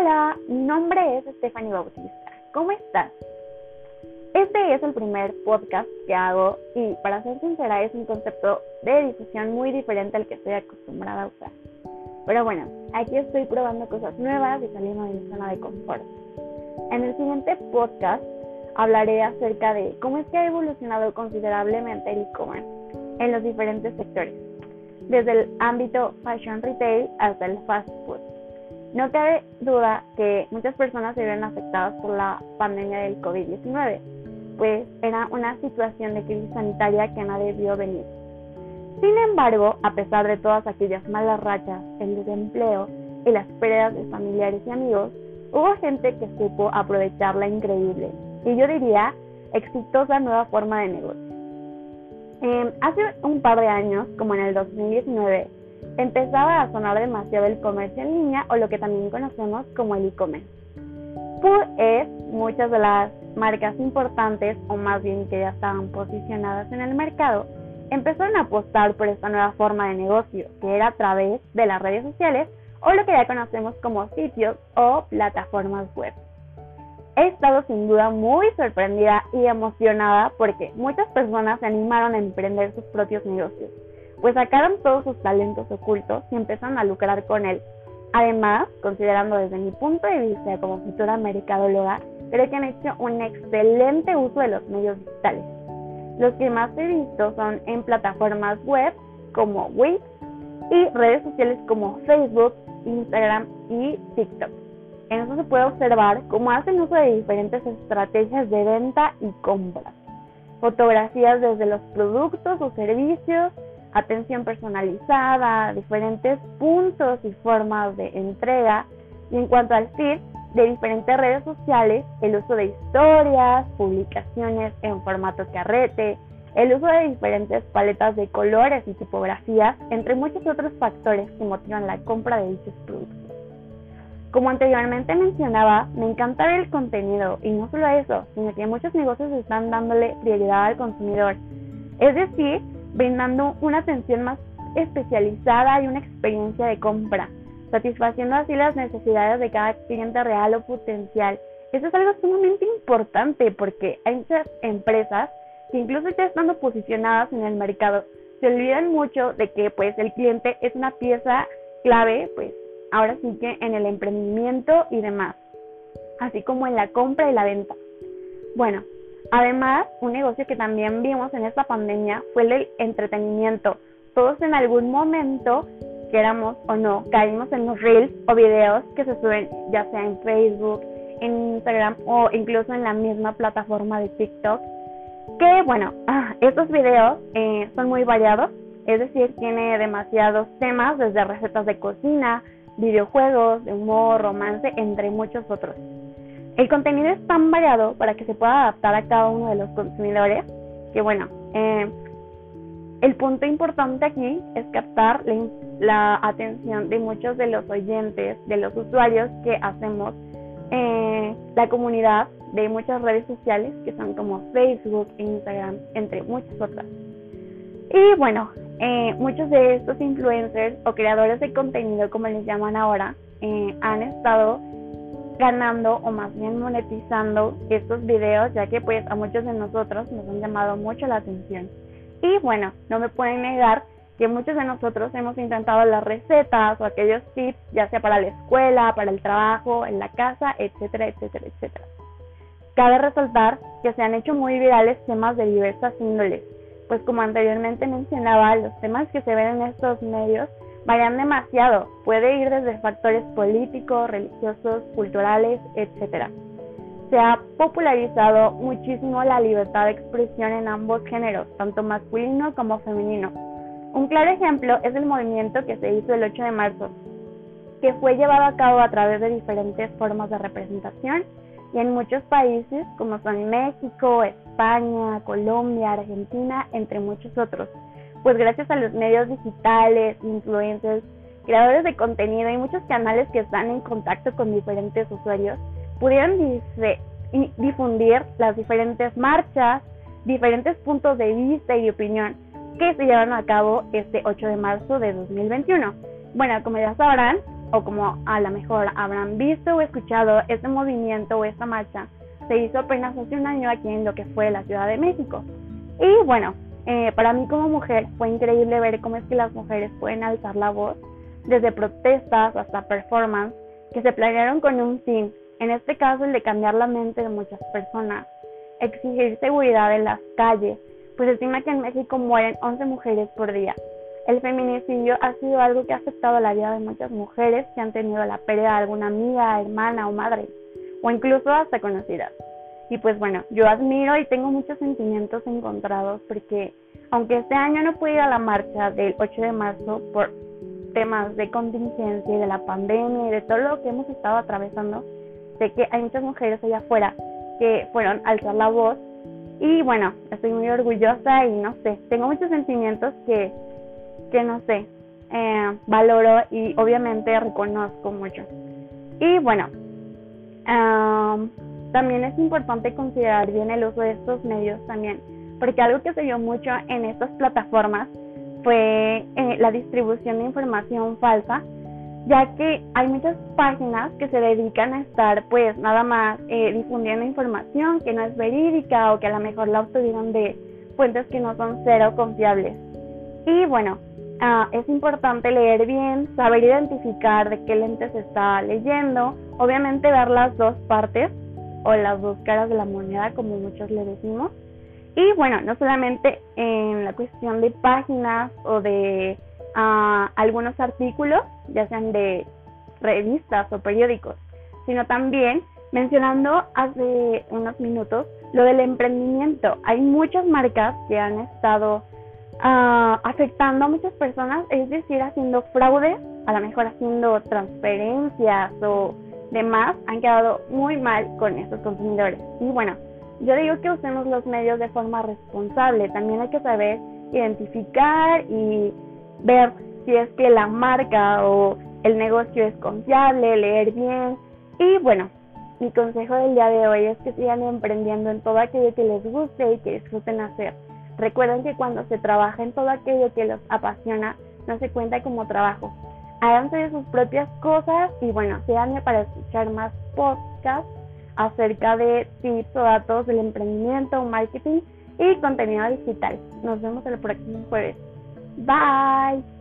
Hola, mi nombre es Stephanie Bautista. ¿Cómo estás? Este es el primer podcast que hago y para ser sincera es un concepto de difusión muy diferente al que estoy acostumbrada a usar. Pero bueno, aquí estoy probando cosas nuevas y saliendo de mi zona de confort. En el siguiente podcast hablaré acerca de cómo es que ha evolucionado considerablemente el e-commerce en los diferentes sectores, desde el ámbito fashion retail hasta el fast food. No cabe duda que muchas personas se ven afectadas por la pandemia del COVID-19, pues era una situación de crisis sanitaria que nadie vio venir. Sin embargo, a pesar de todas aquellas malas rachas, el desempleo y las pérdidas de familiares y amigos, hubo gente que supo aprovechar la increíble y yo diría exitosa nueva forma de negocio. Em, hace un par de años, como en el 2019, empezaba a sonar demasiado el comercio en línea o lo que también conocemos como el e-commerce. Por es muchas de las marcas importantes, o más bien que ya estaban posicionadas en el mercado, empezaron a apostar por esta nueva forma de negocio, que era a través de las redes sociales o lo que ya conocemos como sitios o plataformas web. He estado sin duda muy sorprendida y emocionada porque muchas personas se animaron a emprender sus propios negocios, pues sacaron todos sus talentos ocultos y empezaron a lucrar con él. Además, considerando desde mi punto de vista como futura mercadóloga, creo que han hecho un excelente uso de los medios digitales. Los que más he visto son en plataformas web como Wix y redes sociales como Facebook, Instagram y TikTok. En eso se puede observar cómo hacen uso de diferentes estrategias de venta y compra. Fotografías desde los productos o servicios, atención personalizada, diferentes puntos y formas de entrega. Y en cuanto al feed, de diferentes redes sociales, el uso de historias, publicaciones en formato carrete, el uso de diferentes paletas de colores y tipografías, entre muchos otros factores que motivan la compra de dichos productos. Como anteriormente mencionaba, me encanta el contenido y no solo eso, sino que muchos negocios están dándole prioridad al consumidor, es decir, brindando una atención más especializada y una experiencia de compra satisfaciendo así las necesidades de cada cliente real o potencial. Eso es algo sumamente importante porque hay muchas empresas que incluso ya estando posicionadas en el mercado se olvidan mucho de que pues el cliente es una pieza clave pues ahora sí que en el emprendimiento y demás, así como en la compra y la venta. Bueno, además un negocio que también vimos en esta pandemia fue el entretenimiento. Todos en algún momento queramos o no, caímos en los reels o videos que se suben ya sea en Facebook, en Instagram o incluso en la misma plataforma de TikTok. Que bueno, estos videos eh, son muy variados, es decir, tiene demasiados temas, desde recetas de cocina, videojuegos, de humor, romance, entre muchos otros. El contenido es tan variado para que se pueda adaptar a cada uno de los consumidores que bueno, eh, el punto importante aquí es captar la, atención de muchos de los oyentes, de los usuarios que hacemos eh, la comunidad de muchas redes sociales que son como Facebook, Instagram, entre muchas otras. Y bueno, eh, muchos de estos influencers o creadores de contenido, como les llaman ahora, eh, han estado ganando o más bien monetizando estos videos, ya que pues a muchos de nosotros nos han llamado mucho la atención. Y bueno, no me pueden negar que muchos de nosotros hemos intentado las recetas o aquellos tips, ya sea para la escuela, para el trabajo, en la casa, etcétera, etcétera, etcétera. Cabe resaltar que se han hecho muy virales temas de diversas índoles, pues como anteriormente mencionaba, los temas que se ven en estos medios varían demasiado, puede ir desde factores políticos, religiosos, culturales, etcétera se ha popularizado muchísimo la libertad de expresión en ambos géneros, tanto masculino como femenino. Un claro ejemplo es el movimiento que se hizo el 8 de marzo, que fue llevado a cabo a través de diferentes formas de representación y en muchos países como son México, España, Colombia, Argentina, entre muchos otros. Pues gracias a los medios digitales, influencers, creadores de contenido y muchos canales que están en contacto con diferentes usuarios, pudieron difundir las diferentes marchas, diferentes puntos de vista y de opinión que se llevaron a cabo este 8 de marzo de 2021. Bueno, como ya sabrán, o como a lo mejor habrán visto o escuchado, este movimiento o esta marcha se hizo apenas hace un año aquí en lo que fue la Ciudad de México. Y bueno, eh, para mí como mujer fue increíble ver cómo es que las mujeres pueden alzar la voz, desde protestas hasta performance, que se planearon con un fin, en este caso el de cambiar la mente de muchas personas, exigir seguridad en las calles, pues estima que en México mueren 11 mujeres por día. El feminicidio ha sido algo que ha afectado la vida de muchas mujeres que han tenido la pérdida de alguna amiga, hermana o madre, o incluso hasta conocidas. Y pues bueno, yo admiro y tengo muchos sentimientos encontrados porque aunque este año no pude ir a la marcha del 8 de marzo por temas de contingencia y de la pandemia y de todo lo que hemos estado atravesando, sé que hay muchas mujeres allá afuera que fueron a alzar la voz y bueno, estoy muy orgullosa y no sé, tengo muchos sentimientos que, que no sé, eh, valoro y obviamente reconozco mucho. Y bueno, también es importante considerar bien el uso de estos medios también, porque algo que se vio mucho en estas plataformas fue eh, la distribución de información falsa, ya que hay muchas páginas que se dedican a estar pues nada más eh, difundiendo información que no es verídica o que a lo mejor la obtuvieron de fuentes que no son cero confiables. Y bueno, Ah, es importante leer bien, saber identificar de qué lente se está leyendo, obviamente ver las dos partes o las dos caras de la moneda, como muchos le decimos. Y bueno, no solamente en la cuestión de páginas o de ah, algunos artículos, ya sean de revistas o periódicos, sino también mencionando hace unos minutos lo del emprendimiento. Hay muchas marcas que han estado afectando a muchas personas, es decir, haciendo fraude, a lo mejor haciendo transferencias o demás, han quedado muy mal con esos consumidores. Y bueno, yo digo que usemos los medios de forma responsable, también hay que saber identificar y ver si es que la marca o el negocio es confiable, leer bien. Y bueno, mi consejo del día de hoy es que sigan emprendiendo en todo aquello que les guste y que disfruten hacer. Recuerden que cuando se trabaja en todo aquello que los apasiona, no se cuenta como trabajo. Háganse de sus propias cosas y bueno, síganme para escuchar más podcasts acerca de tips o datos del emprendimiento, marketing y contenido digital. Nos vemos el próximo jueves. Bye.